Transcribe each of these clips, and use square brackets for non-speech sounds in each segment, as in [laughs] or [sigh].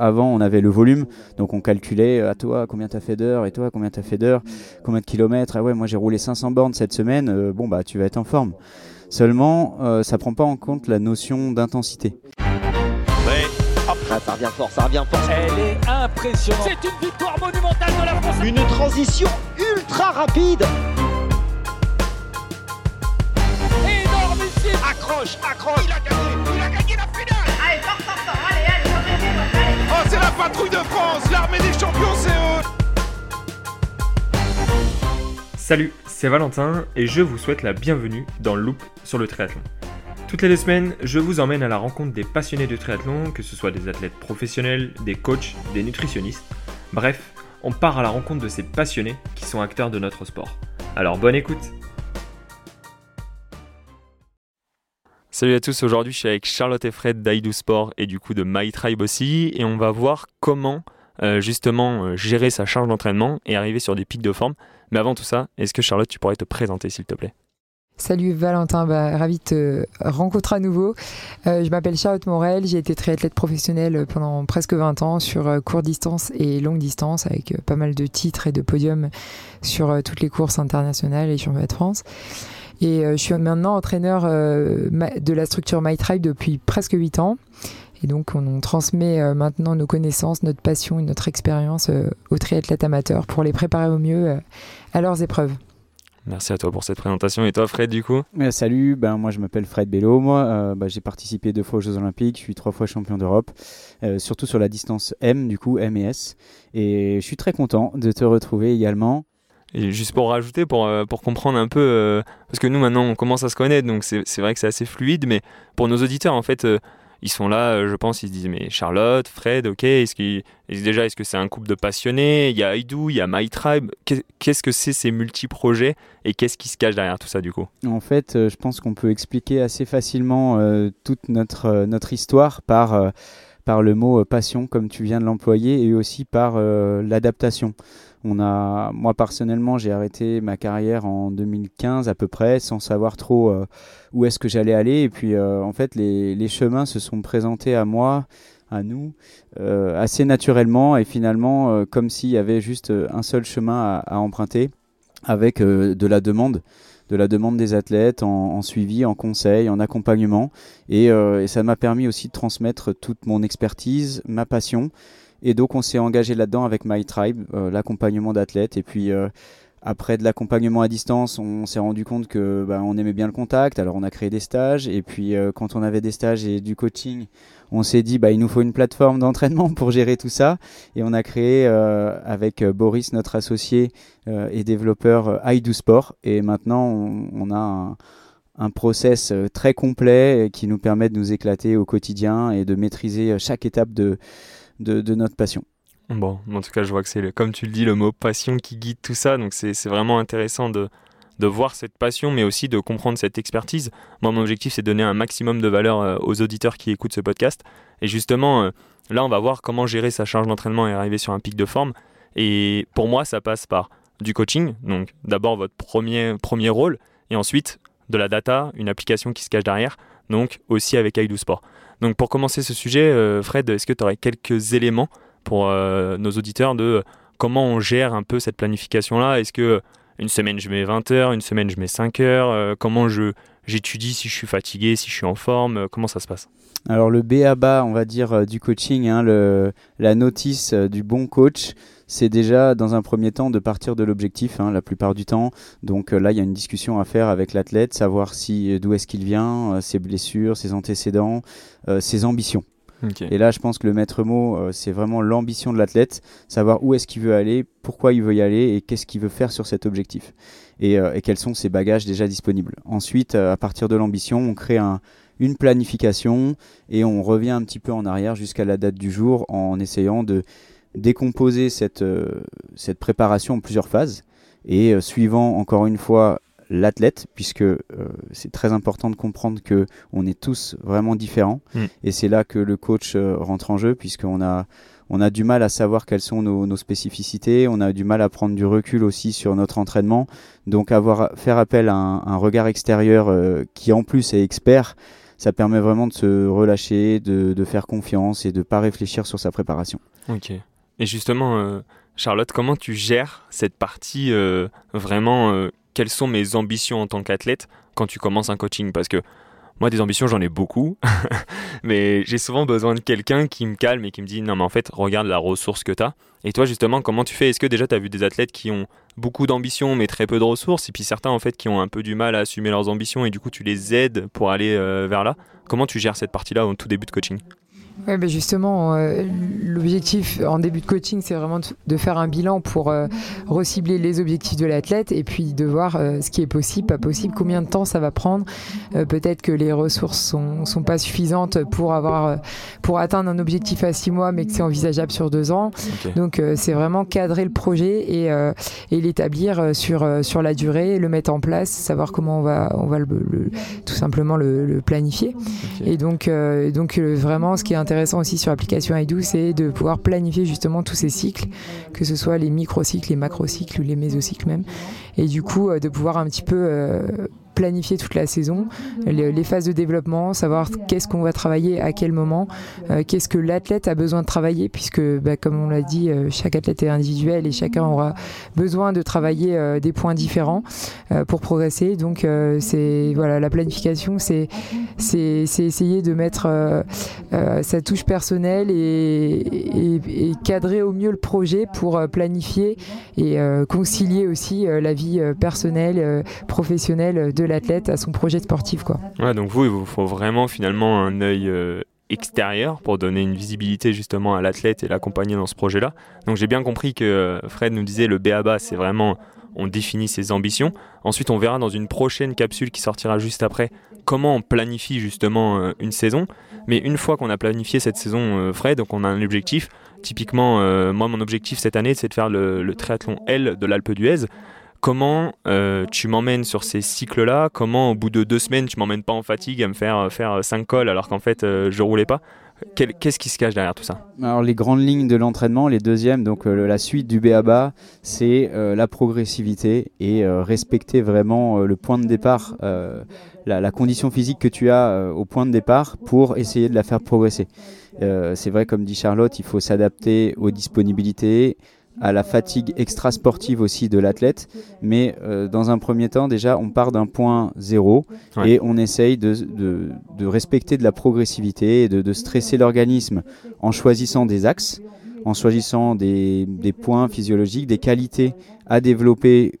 Avant, on avait le volume, donc on calculait à toi combien t'as fait d'heures, et toi combien t'as fait d'heures, combien de kilomètres. Ah ouais, moi j'ai roulé 500 bornes cette semaine, bon bah tu vas être en forme. Seulement, ça prend pas en compte la notion d'intensité. Ah, ça revient fort, ça revient fort. Elle est impressionnante. C'est une victoire monumentale de la France. Une transition ultra rapide. Énormissime. Accroche, accroche. Il a gagné, C'est la patrouille de France. L'armée des champions, c'est. Salut, c'est Valentin et je vous souhaite la bienvenue dans Loop sur le triathlon. Toutes les deux semaines, je vous emmène à la rencontre des passionnés de triathlon, que ce soit des athlètes professionnels, des coachs, des nutritionnistes. Bref, on part à la rencontre de ces passionnés qui sont acteurs de notre sport. Alors bonne écoute Salut à tous, aujourd'hui je suis avec Charlotte et Fred d'Aidou Sport et du coup de My Tribe aussi et on va voir comment euh, justement euh, gérer sa charge d'entraînement et arriver sur des pics de forme. Mais avant tout ça, est-ce que Charlotte tu pourrais te présenter s'il te plaît? Salut Valentin, bah, ravi de te rencontrer à nouveau. Euh, je m'appelle Charlotte Morel, j'ai été triathlète professionnelle pendant presque 20 ans sur courte distance et longue distance avec pas mal de titres et de podiums sur toutes les courses internationales et championnats de France. Et je suis maintenant entraîneur de la structure My Tribe depuis presque 8 ans. Et donc on, on transmet maintenant nos connaissances, notre passion et notre expérience aux triathlètes amateurs pour les préparer au mieux à leurs épreuves. Merci à toi pour cette présentation. Et toi, Fred, du coup? Euh, Salut, ben, moi je m'appelle Fred Bello. Moi, euh, ben, j'ai participé deux fois aux Jeux Olympiques. Je suis trois fois champion d'Europe, euh, surtout sur la distance M, du coup, M et S. Et je suis très content de te retrouver également. Juste pour rajouter, pour, pour comprendre un peu, parce que nous maintenant on commence à se connaître, donc c'est vrai que c'est assez fluide, mais pour nos auditeurs, en fait, ils sont là, euh, je pense, ils se disent mais Charlotte, Fred, ok, est-ce qu'il déjà est-ce que c'est un couple de passionnés? Il y a Aidou, il y a My Tribe. Qu'est-ce que c'est ces multi-projets et qu'est-ce qui se cache derrière tout ça du coup? En fait, euh, je pense qu'on peut expliquer assez facilement euh, toute notre notre histoire par par le mot passion comme tu viens de l'employer et aussi par l'adaptation. On a, moi personnellement, j'ai arrêté ma carrière en 2015 à peu près, sans savoir trop euh, où est-ce que j'allais aller. Et puis, euh, en fait, les, chemins se sont présentés à moi, à nous, euh, assez naturellement et finalement, comme s'il y avait juste un seul chemin à, emprunter, avec de la demande de la demande des athlètes en, suivi, en conseil, en accompagnement. et ça m'a permis aussi de transmettre toute mon expertise, ma passion et donc on s'est engagé là-dedans avec My Tribe, euh, l'accompagnement d'athlètes. Et puis euh, après de l'accompagnement à distance, on s'est rendu compte que bah, on aimait bien le contact. Alors on a créé des stages. Et puis euh, quand on avait des stages et du coaching, on s'est dit bah il nous faut une plateforme d'entraînement pour gérer tout ça. Et on a créé avec Boris, notre associé et développeur, iDo Sport. Et maintenant on, a un un process très complet qui nous permet de nous éclater au quotidien et de maîtriser chaque étape de, de, notre passion. Bon, en tout cas, je vois que c'est, comme tu le dis, le mot passion qui guide tout ça. Donc, c'est vraiment intéressant de, de voir cette passion, mais aussi de comprendre cette expertise. Moi, mon objectif, c'est de donner un maximum de valeur euh, aux auditeurs qui écoutent ce podcast. Et justement, euh, là, on va voir comment gérer sa charge d'entraînement et arriver sur un pic de forme. Et pour moi, ça passe par du coaching. Donc, d'abord, votre premier, premier rôle. Et ensuite, de la data, une application qui se cache derrière. Donc, aussi avec iDo Sport. Donc pour commencer ce sujet, euh, Fred, est-ce que tu aurais quelques éléments pour euh, nos auditeurs de comment on gère un peu cette planification-là Est-ce que une semaine je mets 20 heures, une semaine je mets 5 heures euh, Comment je j'étudie si je suis fatigué, si je suis en forme Comment ça se passe? Alors le B à bas, on va dire, du coaching, hein, le, la notice du bon coach, c'est déjà dans un premier temps de partir de l'objectif, hein, la plupart du temps. Donc euh, là, il y a une discussion à faire avec l'athlète, savoir si euh, d'où est-ce qu'il vient, euh, ses blessures, ses antécédents, ses ambitions. Et là, je pense que le maître mot, c'est vraiment l'ambition de l'athlète, savoir où est-ce qu'il veut aller, pourquoi il veut y aller et qu'est-ce qu'il veut faire sur cet objectif. Et, et, quels sont ses bagages déjà disponibles. Ensuite, à partir de l'ambition, on crée un, une planification et on revient un petit peu en arrière jusqu'à la date du jour en essayant de décomposer cette, euh, préparation en plusieurs phases et euh, suivant encore une fois l'athlète, puisque euh, c'est très important de comprendre que on est tous vraiment différents, mm. et c'est là que le coach rentre en jeu, puisqu'on a on a du mal à savoir quelles sont nos, spécificités, on a du mal à prendre du recul aussi sur notre entraînement, donc avoir faire appel à un, regard extérieur qui en plus est expert, ça permet vraiment de se relâcher, de, de faire confiance et de pas réfléchir sur sa préparation. Ok. Et justement, euh, Charlotte, comment tu gères cette partie euh, vraiment euh, Quelles sont mes ambitions en tant qu'athlète quand tu commences un coaching? Parce que moi, des ambitions, j'en ai beaucoup, [laughs] mais j'ai souvent besoin de quelqu'un qui me calme et qui me dit non, mais en fait, regarde la ressource que tu as. Et toi, justement, comment tu fais? Est-ce que déjà tu as vu des athlètes qui ont beaucoup d'ambitions mais très peu de ressources, et puis certains en fait qui ont un peu du mal à assumer leurs ambitions et du coup tu les aides pour aller euh, vers là? Comment tu gères cette partie-là au tout début de coaching? Ouais, ben justement, euh, l'objectif en début de coaching, c'est vraiment de faire un bilan pour euh, recibler les objectifs de l'athlète et puis de voir euh, ce qui est possible, pas possible, combien de temps ça va prendre. Euh, Peut-être que les ressources sont, sont pas suffisantes pour avoir, pour atteindre un objectif à six mois, mais que c'est envisageable sur deux ans. Donc c'est vraiment cadrer le projet et, et l'établir sur, sur la durée, le mettre en place, savoir comment on va, on va le, le- tout simplement le, le planifier. Et donc, et donc vraiment, ce qui est intéressant aussi sur l'application iDo, c'est de pouvoir planifier justement tous ces cycles, que ce soit les microcycles, les macrocycles ou les mésocycles même. Et du coup, euh, de pouvoir un petit peu euh, planifier toute la saison, les, phases de développement, savoir qu'est-ce qu'on va travailler à quel moment, euh, qu'est-ce que l'athlète a besoin de travailler, puisque bah, comme on l'a dit, euh, chaque athlète est individuel et chacun aura besoin de travailler euh, des points différents pour progresser. Donc c'est voilà, la planification, c'est c'est essayer de mettre sa touche personnelle et, et- cadrer au mieux le projet pour planifier et concilier aussi la vie personnelle, professionnelle de l'athlète à son projet sportif. Quoi. Donc vous, il vous faut vraiment finalement un œil euh, extérieur pour donner une visibilité justement à l'athlète et l'accompagner dans ce projet-là. Donc j'ai bien compris que euh, Fred nous disait le BABA, c'est vraiment on définit ses ambitions. Ensuite, on verra dans une prochaine capsule qui sortira juste après comment on planifie justement euh, une saison. Mais une fois qu'on a planifié cette saison, Fred, donc on a un objectif. Typiquement, moi, mon objectif cette année, c'est de faire le, le triathlon L de l'Alpe d'Huez. Comment euh, tu m'emmènes sur ces cycles-là? Comment, au bout de deux semaines, tu m'emmènes pas en fatigue à me faire euh, faire cinq cols alors qu'en fait, euh, je roulais pas? Qu'est-ce qui se cache derrière tout ça? Alors les grandes lignes de l'entraînement, les deuxièmes, donc euh, la suite du BABA, c'est euh, la progressivité et euh, respecter vraiment euh, le point de départ, euh, la, condition physique que tu as euh, au point de départ pour essayer de la faire progresser. Euh, c'est vrai, comme dit Charlotte, il faut s'adapter aux disponibilités, à la fatigue extra-sportive aussi de l'athlète, mais euh, dans un premier temps, déjà, on part d'un point zéro Ouais. et on essaye de, de- de respecter de la progressivité et de, de stresser l'organisme en choisissant des axes, en choisissant des, des points physiologiques, des qualités à développer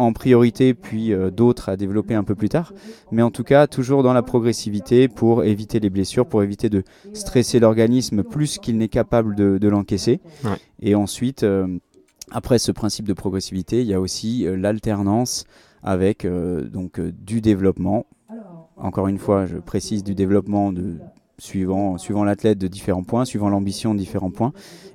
en priorité, puis euh, d'autres à développer un peu plus tard. Mais en tout cas, toujours dans la progressivité pour éviter les blessures, pour éviter de stresser l'organisme plus qu'il n'est capable de, de l'encaisser. Ouais. Et ensuite, euh, après ce principe de progressivité, il y a aussi euh, l'alternance avec donc du développement. Encore une fois, je précise du développement de suivant, suivant l'athlète de différents points, suivant l'ambition de différents points,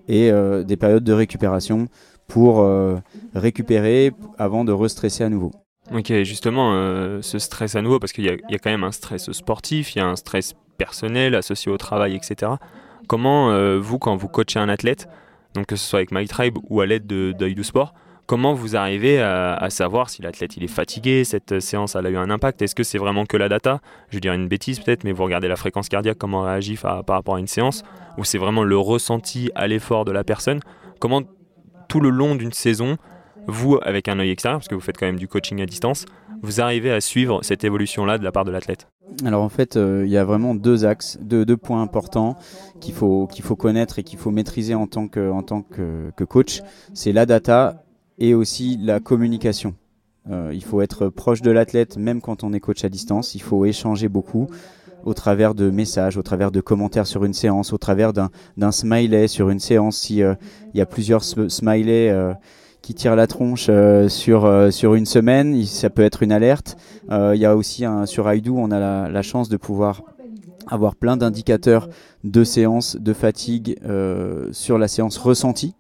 et des périodes de récupération pour euh, récupérer avant de restresser à nouveau. Ok, justement, euh, ce stress à nouveau, parce qu'il y, a- quand même un stress sportif, il y a un stress personnel associé au travail, etc. Comment, euh, vous, quand vous coachez un athlète, donc que ce soit avec My Tribe ou à l'aide de d'œil du sport, comment vous arrivez à, savoir si l'athlète il est fatigué, cette séance elle a eu un impact? Est-ce que c'est vraiment que la data? Je vais dire une bêtise peut-être, mais vous regardez la fréquence cardiaque, comment elle réagit par rapport à une séance, ou c'est vraiment le ressenti à l'effort de la personne? Comment tout le long d'une saison, vous, avec un œil extérieur, parce que vous faites quand même du coaching à distance, vous arrivez à suivre cette évolution-là de la part de l'athlète Alors en fait, euh, il y a vraiment deux axes, deux, points importants qu'il faut, faut connaître et qu'il faut maîtriser en tant que, en tant que coach. C'est la data et aussi la communication. Euh, il faut être proche de l'athlète même quand on est coach à distance. Il faut échanger beaucoup au travers de messages, au travers de commentaires sur une séance, au travers d'un smiley sur une séance. Si euh, il y a plusieurs sm- smileys euh, qui tirent la tronche euh, sur, euh, sur une semaine, ça peut être une alerte. Euh, Il y a aussi un, sur iDo, on a la, la chance de pouvoir avoir plein d'indicateurs de séance, de fatigue sur la séance ressentie.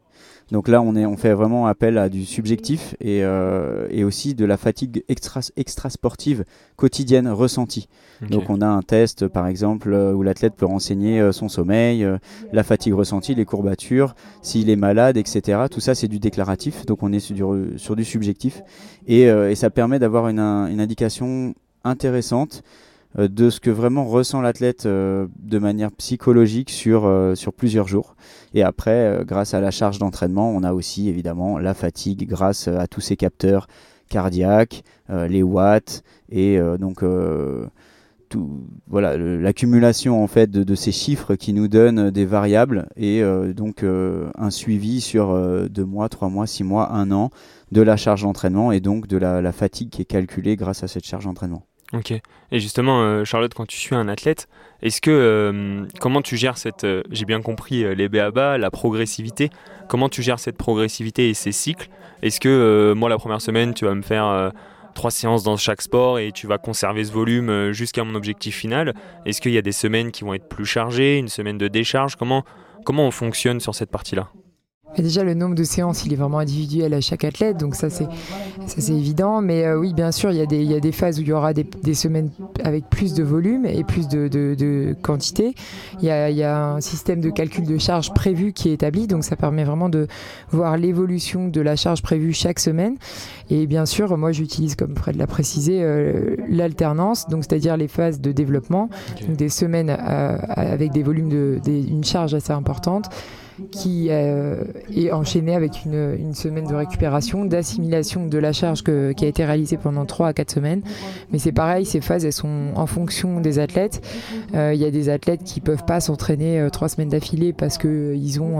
Donc là, on, est, on fait vraiment appel à du subjectif et, euh, et aussi de la fatigue extra, extra sportive quotidienne ressentie. Donc on a un test, par exemple, euh, où l'athlète peut renseigner euh, son sommeil, euh, la fatigue ressentie, les courbatures, s'il est malade, etc. Tout ça, c'est du déclaratif, donc on est sur du, sur du subjectif. Et, euh, et ça permet d'avoir une, un- une indication intéressante de ce que vraiment ressent l'athlète de manière psychologique sur, sur plusieurs jours. Et après, grâce à la charge d'entraînement, on a aussi évidemment la fatigue grâce à tous ces capteurs cardiaques, les watts et donc voilà, l'accumulation en fait de, ces chiffres qui nous donnent des variables et euh, donc euh, un suivi sur euh, deux mois, trois mois, six mois, un an de la charge d'entraînement et donc de la, fatigue qui est calculée grâce à cette charge d'entraînement. Ok. Et justement, Charlotte, quand tu suis un athlète, est-ce que comment tu gères cette, j'ai bien compris les BABA, la progressivité, comment tu gères cette progressivité et ces cycles? Est-ce que moi la première semaine tu vas me faire trois séances dans chaque sport et tu vas conserver ce volume euh, jusqu'à mon objectif final? Est-ce qu'il y a des semaines qui vont être plus chargées, une semaine de décharge? Comment, comment on fonctionne sur cette partie-là? Déjà, le nombre de séances, il est vraiment individuel à chaque athlète, donc ça c'est c'est évident. Mais euh, oui, bien sûr, il y, a des, il y a des phases où il y aura des, des semaines avec plus de volume et plus de, de, de quantité. Il y, a, il y, a, un système de calcul de charge prévu qui est établi, donc ça permet vraiment de voir l'évolution de la charge prévue chaque semaine. Et bien sûr, moi j'utilise, comme Fred l'a précisé, euh, l'alternance, donc c'est-à-dire les phases de développement, donc des semaines euh, avec des volumes de, une charge assez importante qui euh, est enchaîné avec une, semaine de récupération, d'assimilation de la charge qui a été réalisée pendant 3 à 4 semaines. Mais c'est pareil, ces phases, elles sont en fonction des athlètes. Euh, il y a des athlètes qui peuvent pas s'entraîner 3 euh, semaines d'affilée parce que ils ont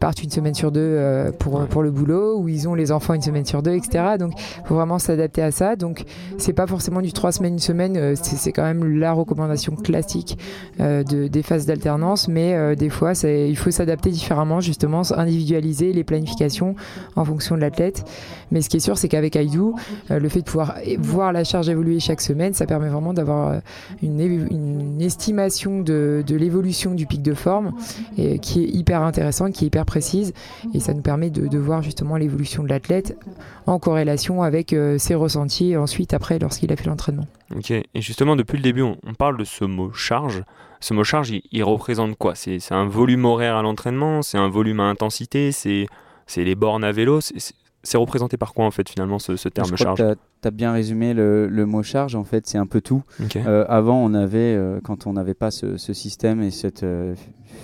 partent une semaine sur deux pour, pour le boulot, ou ils ont les enfants une semaine sur deux, etc. Donc, il faut vraiment s'adapter à ça. Donc, c'est pas forcément du 3 semaines, une semaine, c'est quand même la recommandation classique de, des phases d'alternance, mais des fois, il faut s'adapter adapter différemment, justement, individualiser les planifications en fonction de l'athlète. Mais ce qui est sûr, c'est qu'avec Aidou, euh, le fait de pouvoir voir la charge évoluer chaque semaine, ça permet vraiment d'avoir euh, une, estimation de, l'évolution du pic de forme et, qui est hyper intéressante, qui est hyper précise. Et ça nous permet de, de voir justement l'évolution de l'athlète en corrélation avec euh, ses ressentis ensuite, après, lorsqu'il a fait l'entraînement. Ok, et justement, depuis le début, on parle de ce mot charge ce mot charge, il, représente quoi? C'est un volume horaire à l'entraînement? C'est un volume à intensité? C'est les bornes à vélo? C'est représenté par quoi en fait finalement ce, terme charge Tu as, bien résumé le, mot charge en fait c'est un peu tout. Euh, avant on avait, euh, quand on n'avait pas ce, système et cette euh,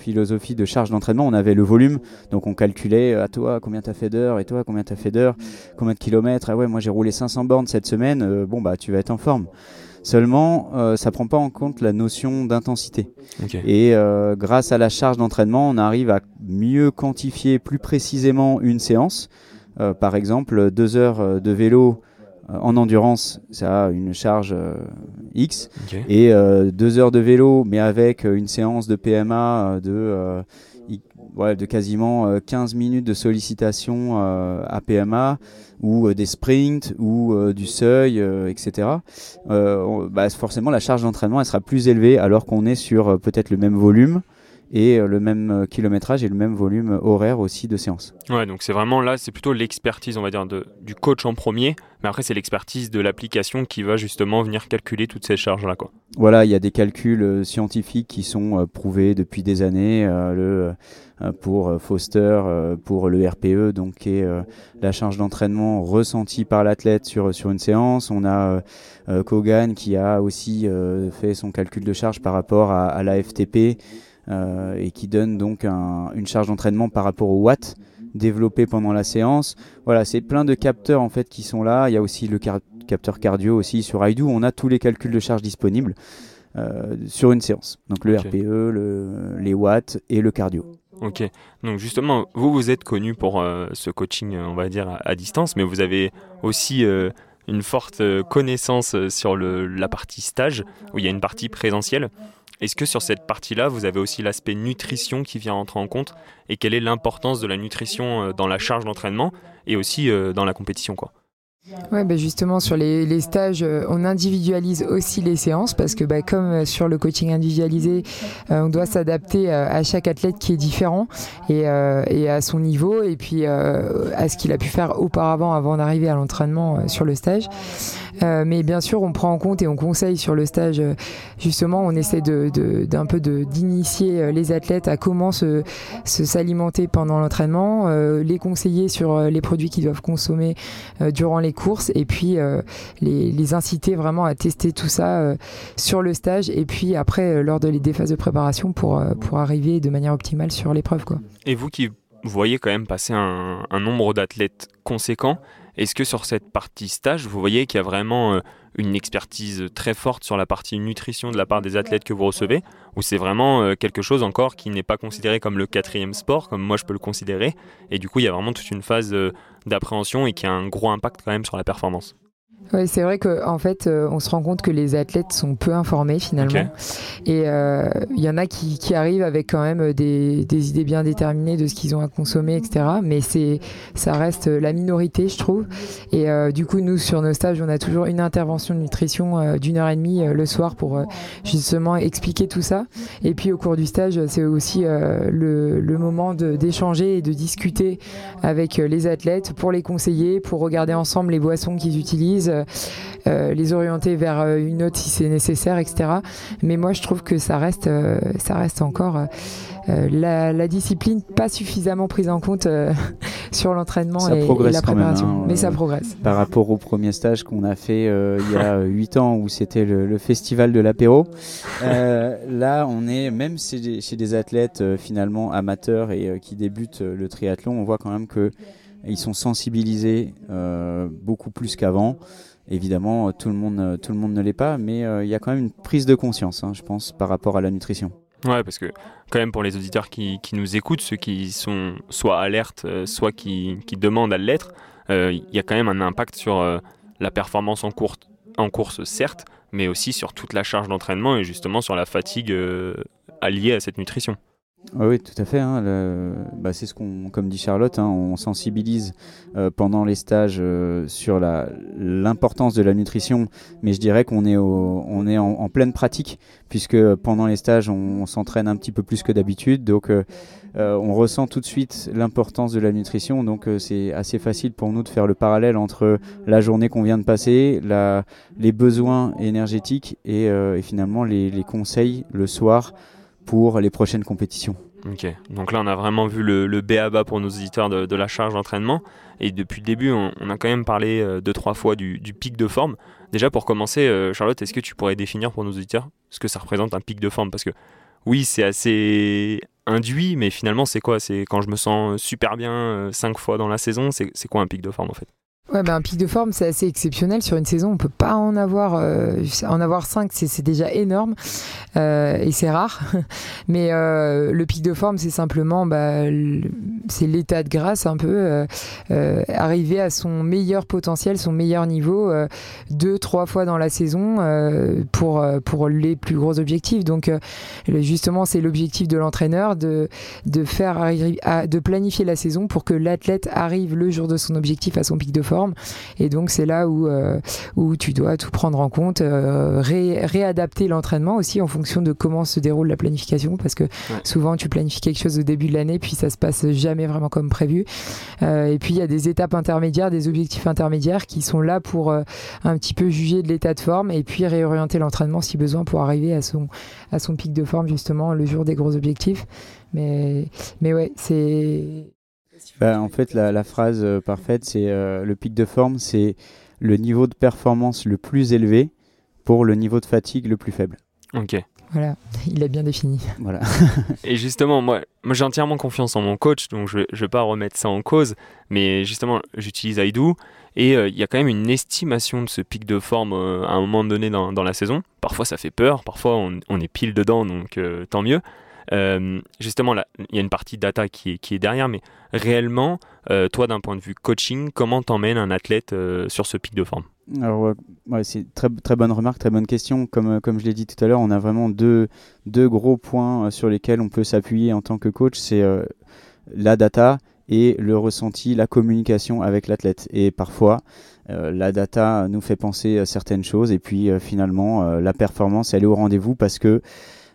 philosophie de charge d'entraînement, on avait le volume, donc on calculait à toi combien tu as fait d'heures et toi combien tu as fait d'heures, combien de kilomètres, ah ouais moi j'ai roulé 500 bornes cette semaine, bon bah tu vas être en forme. Seulement, euh, ça prend pas en compte la notion d'intensité. Et euh, grâce à la charge d'entraînement, on arrive à mieux quantifier plus précisément une séance. Euh, par exemple, deux heures de vélo en endurance, ça a une charge X. Et deux heures de vélo, mais avec une séance de PMA de de quasiment 15 minutes de sollicitation à PMA, ou euh, des sprints ou euh, du seuil, euh, etc. Bah, forcément, la charge d'entraînement elle sera plus élevée alors qu'on est sur peut-être le même volume et le même kilométrage et le même volume horaire aussi de séance. Ouais, donc c'est vraiment là, c'est plutôt l'expertise, on va dire, de, du coach en premier, mais après c'est l'expertise de l'application qui va justement venir calculer toutes ces charges-là. Quoi. Voilà, il y a des calculs scientifiques qui sont prouvés depuis des années. le euh, pour euh, Foster, euh, pour le RPE, donc qui est la charge d'entraînement ressentie par l'athlète sur, sur une séance. On a Kogan qui a aussi fait son calcul de charge par rapport à, la FTP et qui donne donc une charge d'entraînement par rapport au watt développé pendant la séance. Voilà, c'est plein de capteurs en fait qui sont là. Il y a aussi le capteur cardio aussi sur IDO. On a tous les calculs de charge disponibles sur une séance. Donc le RPE, les watts et le cardio. Ok, donc justement, vous, vous êtes connu pour euh, ce coaching, on va dire, à, distance, mais vous avez aussi euh, une forte connaissance sur le, la partie stage, où il y a une partie présentielle. Est-ce que sur cette partie-là, vous avez aussi l'aspect nutrition qui vient entrer en compte Et quelle est l'importance de la nutrition euh, dans la charge d'entraînement et aussi dans la compétition quoi? Ouais, bah justement, sur les, stages, euh, on individualise aussi les séances parce que bah, comme euh, sur le coaching individualisé, euh, on doit s'adapter à chaque athlète qui est différent et à son niveau et puis à ce qu'il a pu faire auparavant avant d'arriver à l'entraînement sur le stage. Euh, mais bien sûr, on prend en compte et on conseille sur le stage, euh, justement, on essaie de, d'un peu de, d'initier euh, les athlètes à comment se, se s'alimenter pendant l'entraînement, les conseiller sur les produits qu'ils doivent consommer durant les courses et puis les, les, inciter vraiment à tester tout ça sur le stage et puis après lors de, des phases de préparation pour, pour arriver de manière optimale sur l'épreuve. Quoi. Et vous qui voyez quand même passer un, un nombre d'athlètes conséquent, est-ce que sur cette partie stage, vous voyez qu'il y a vraiment euh, une expertise très forte sur la partie nutrition de la part des athlètes que vous recevez Ou c'est vraiment euh, quelque chose encore qui n'est pas considéré comme le quatrième sport, comme moi je peux le considérer Et du coup, il y a vraiment toute une phase euh, d'appréhension et qui a un gros impact quand même sur la performance? Ouais, c'est vrai qu'en en fait, euh, on se rend compte que les athlètes sont peu informés finalement. Et euh, il y en a qui, qui, arrivent avec quand même des, des, idées bien déterminées de ce qu'ils ont à consommer, etc. Mais c'est, ça reste la minorité, je trouve. Et euh, du coup, nous, sur nos stages, on a toujours une intervention de nutrition d'une heure et demie le soir pour justement expliquer tout ça. Et puis au cours du stage, c'est aussi le, le, moment d'échanger et de discuter avec les athlètes pour les conseiller, pour regarder ensemble les boissons qu'ils utilisent euh, euh, les orienter vers euh, une autre si c'est nécessaire, etc. Mais moi, je trouve que ça reste, ça reste encore la, discipline pas suffisamment prise en compte [laughs] sur l'entraînement et, la préparation. Hein, mais ça progresse. Par rapport au premier stage qu'on a fait il y a 8 ans où c'était le, festival de l'apéro, là on est même chez des, chez des athlètes finalement amateurs et qui débutent le triathlon, on voit quand même que ils sont sensibilisés beaucoup plus qu'avant. Évidemment, tout le monde, tout le monde ne l'est pas, mais euh, il y a quand même une prise de conscience, hein, je pense, par rapport à la nutrition. Ouais, parce que quand même pour les auditeurs qui, nous écoutent, ceux qui sont soit alertes, euh, soit qui, demandent à l'être, euh, il y a quand même un impact sur la performance en, en course, certes, mais aussi sur toute la charge d'entraînement et justement sur la fatigue alliée à cette nutrition. Oui, tout à fait. Hein, bah, c'est ce qu'on, comme dit Charlotte, hein, on sensibilise euh, pendant les stages euh, sur l'importance de la nutrition, mais je dirais qu'on est, on est en, pleine pratique, puisque pendant les stages, on, s'entraîne un petit peu plus que d'habitude, donc euh, on ressent tout de suite l'importance de la nutrition, donc c'est assez facile pour nous de faire le parallèle entre la journée qu'on vient de passer, la, les besoins énergétiques et, finalement les conseils le soir pour les prochaines compétitions. Ok, donc là on a vraiment vu le, le BABA pour nos auditeurs de, la charge d'entraînement. Et depuis le début, on, a quand même parlé euh, deux, trois fois du, pic de forme. Déjà pour commencer, euh, Charlotte, est-ce que tu pourrais définir pour nos auditeurs ce que ça représente un pic de forme? Parce que oui, c'est assez induit, mais finalement c'est quoi? C'est quand je me sens super bien euh, cinq fois dans la saison, c'est quoi un pic de forme en fait? Ouais, ben un pic de forme, c'est assez exceptionnel sur une saison. On peut pas en avoir, euh, en avoir cinq, c'est déjà énorme euh, et c'est rare. [laughs] Mais euh, le pic de forme, c'est simplement, bah, c'est l'état de grâce un peu, arriver à son meilleur potentiel, son meilleur niveau, deux, trois fois dans la saison pour pour les plus gros objectifs. Donc justement, c'est l'objectif de l'entraîneur de de faire de planifier la saison pour que l'athlète arrive le jour de son objectif à son pic de forme et donc c'est là où, euh, où tu dois tout prendre en compte, euh, réadapter l'entraînement aussi en fonction de comment se déroule la planification, parce que souvent tu planifies quelque chose au début de l'année, puis ça se passe jamais vraiment comme prévu. Euh, et puis il y a des étapes intermédiaires, des objectifs intermédiaires qui sont là pour un petit peu juger de l'état de forme et puis réorienter l'entraînement si besoin pour arriver à son, à son pic de forme justement le jour des gros objectifs. Mais, mais ouais, c'est bah, en fait, la, phrase euh, parfaite, c'est euh, le pic de forme, c'est le niveau de performance le plus élevé pour le niveau de fatigue le plus faible. Ok. Voilà, [laughs] il est bien défini. Voilà. [laughs] et justement, moi, moi j'ai entièrement confiance en mon coach, donc je ne vais pas remettre ça en cause, mais justement, j'utilise Aidou, et euh, il y a quand même une estimation de ce pic de forme à un moment donné dans, dans, la saison. Parfois ça fait peur, parfois on, on est pile dedans, donc tant mieux. Euh, justement, il y a une partie data qui est, derrière, mais réellement, euh, toi, d'un point de vue coaching, comment t'emmènes un athlète euh, sur ce pic de forme? Alors, ouais, c'est très, très bonne remarque, très bonne question. Comme, je l'ai dit tout à l'heure, on a vraiment deux gros points sur lesquels on peut s'appuyer en tant que coach. C'est la data et le ressenti, la communication avec l'athlète. Et parfois, la data nous fait penser à certaines choses et puis finalement, la performance, elle est au rendez-vous parce que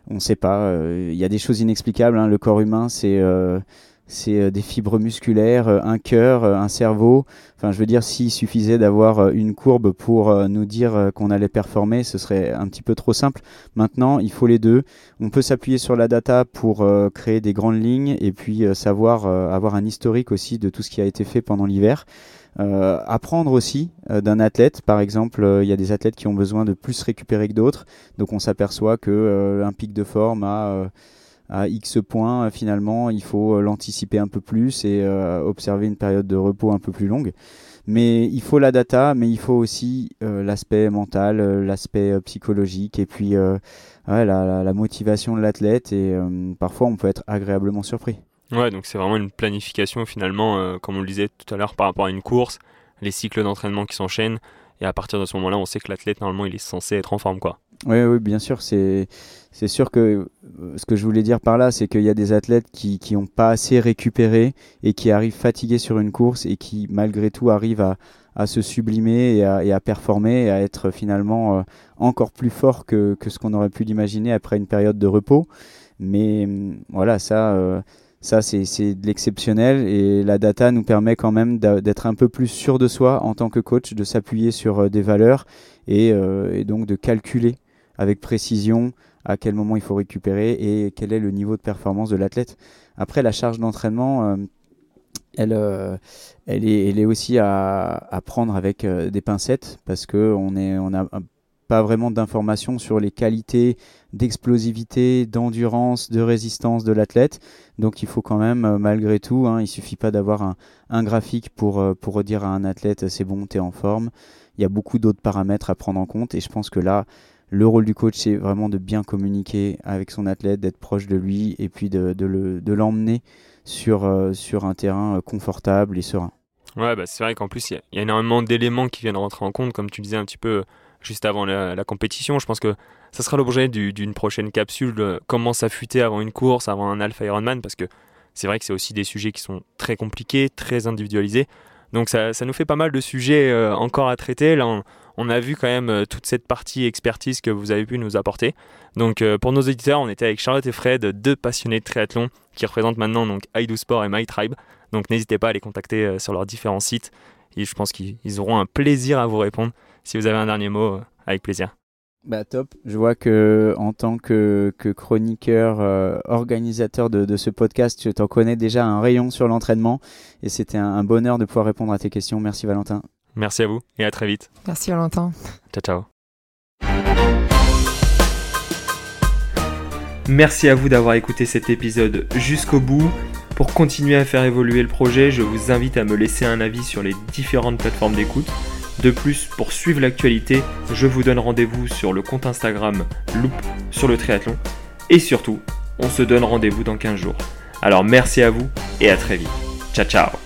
on ne sait pas. Euh, il y a des choses inexplicables. Hein. Le corps humain, c'est euh, c'est euh, des fibres musculaires, euh, un cœur, euh, un cerveau. Enfin, je veux dire, s'il suffisait d'avoir une courbe pour nous dire qu'on allait performer, ce serait un petit peu trop simple. Maintenant, il faut les deux. On peut s'appuyer sur la data pour créer des grandes lignes et puis savoir avoir un historique aussi de tout ce qui a été fait pendant l'hiver. apprendre aussi d'un athlète. Par exemple, il y a des athlètes qui ont besoin de plus récupérer que d'autres. Donc on s'aperçoit que un pic de forme a à X points, euh, finalement, il faut euh, l'anticiper un peu plus et euh, observer une période de repos un peu plus longue. Mais il faut la data, mais il faut aussi l'aspect mental, l'aspect psychologique et puis la, motivation de l'athlète. Et parfois, on peut être agréablement surpris. Ouais, donc c'est vraiment une planification finalement, comme on le disait tout à l'heure, par rapport à une course, les cycles d'entraînement qui s'enchaînent. Et à partir de ce moment-là, on sait que l'athlète, normalement, il est censé être en forme. quoi. Oui, oui, bien sûr. C'est, sûr que euh, ce que je voulais dire par là, c'est qu'il y a des athlètes qui n'ont pas assez récupéré et qui arrivent fatigués sur une course et qui, malgré tout, arrivent à, se sublimer et à, performer et à être finalement euh, encore plus fort que, ce qu'on aurait pu l'imaginer après une période de repos. Mais hum, voilà, ça, euh, ça c'est de l'exceptionnel et la data nous permet quand même d'être un peu plus sûr de soi en tant que coach, de s'appuyer sur des valeurs et donc de calculer avec précision à quel moment il faut récupérer et quel est le niveau de performance de l'athlète. Après, la charge d'entraînement, euh, elle, euh, elle, est, aussi à, prendre avec euh, des pincettes parce qu'on n'a on pas vraiment d'informations sur les qualités d'explosivité, d'endurance, de résistance de l'athlète. Donc il faut quand même, malgré tout, hein, il suffit pas d'avoir un, un, graphique pour, pour dire à un athlète c'est bon, tu es en forme. Il y a beaucoup d'autres paramètres à prendre en compte et je pense que là, le rôle du coach, c'est vraiment de bien communiquer avec son athlète, d'être proche de lui et puis de, l'emmener sur, euh, sur un terrain euh, confortable et serein. Ouais, bah c'est vrai qu'en plus, il y, a énormément d'éléments qui viennent rentrer en compte, comme tu disais un petit peu euh, juste avant la, compétition. Je pense que ça sera l'objet d'une prochaine capsule, comment s'affûter avant une course, avant un Alpha Ironman, parce que c'est vrai que c'est aussi des sujets qui sont très compliqués, très individualisés. Donc ça, ça nous fait pas mal de sujets encore à traiter. Là, on a vu quand même euh, toute cette partie expertise que vous avez pu nous apporter. Donc euh, pour nos éditeurs, on était avec Charlotte et Fred, deux passionnés de triathlon qui représentent maintenant donc Sport et My Tribe. Donc n'hésitez pas à les contacter euh, sur leurs différents sites. Et je pense qu'ils auront un plaisir à vous répondre. Si vous avez un dernier mot, avec plaisir. Bah top. Je vois que en tant que, chroniqueur, organisateur de, ce podcast, tu t'en connais déjà un rayon sur l'entraînement et c'était un, bonheur de pouvoir répondre à tes questions. Merci Valentin. Merci à vous et à très vite. Merci Valentin. Ciao ciao. Merci à vous d'avoir écouté cet épisode jusqu'au bout. Pour continuer à faire évoluer le projet, je vous invite à me laisser un avis sur les différentes plateformes d'écoute. De plus, pour suivre l'actualité, je vous donne rendez-vous sur le compte Instagram Loop sur le triathlon. Et surtout, on se donne rendez-vous dans 15 jours. Alors merci à vous et à très vite. Ciao ciao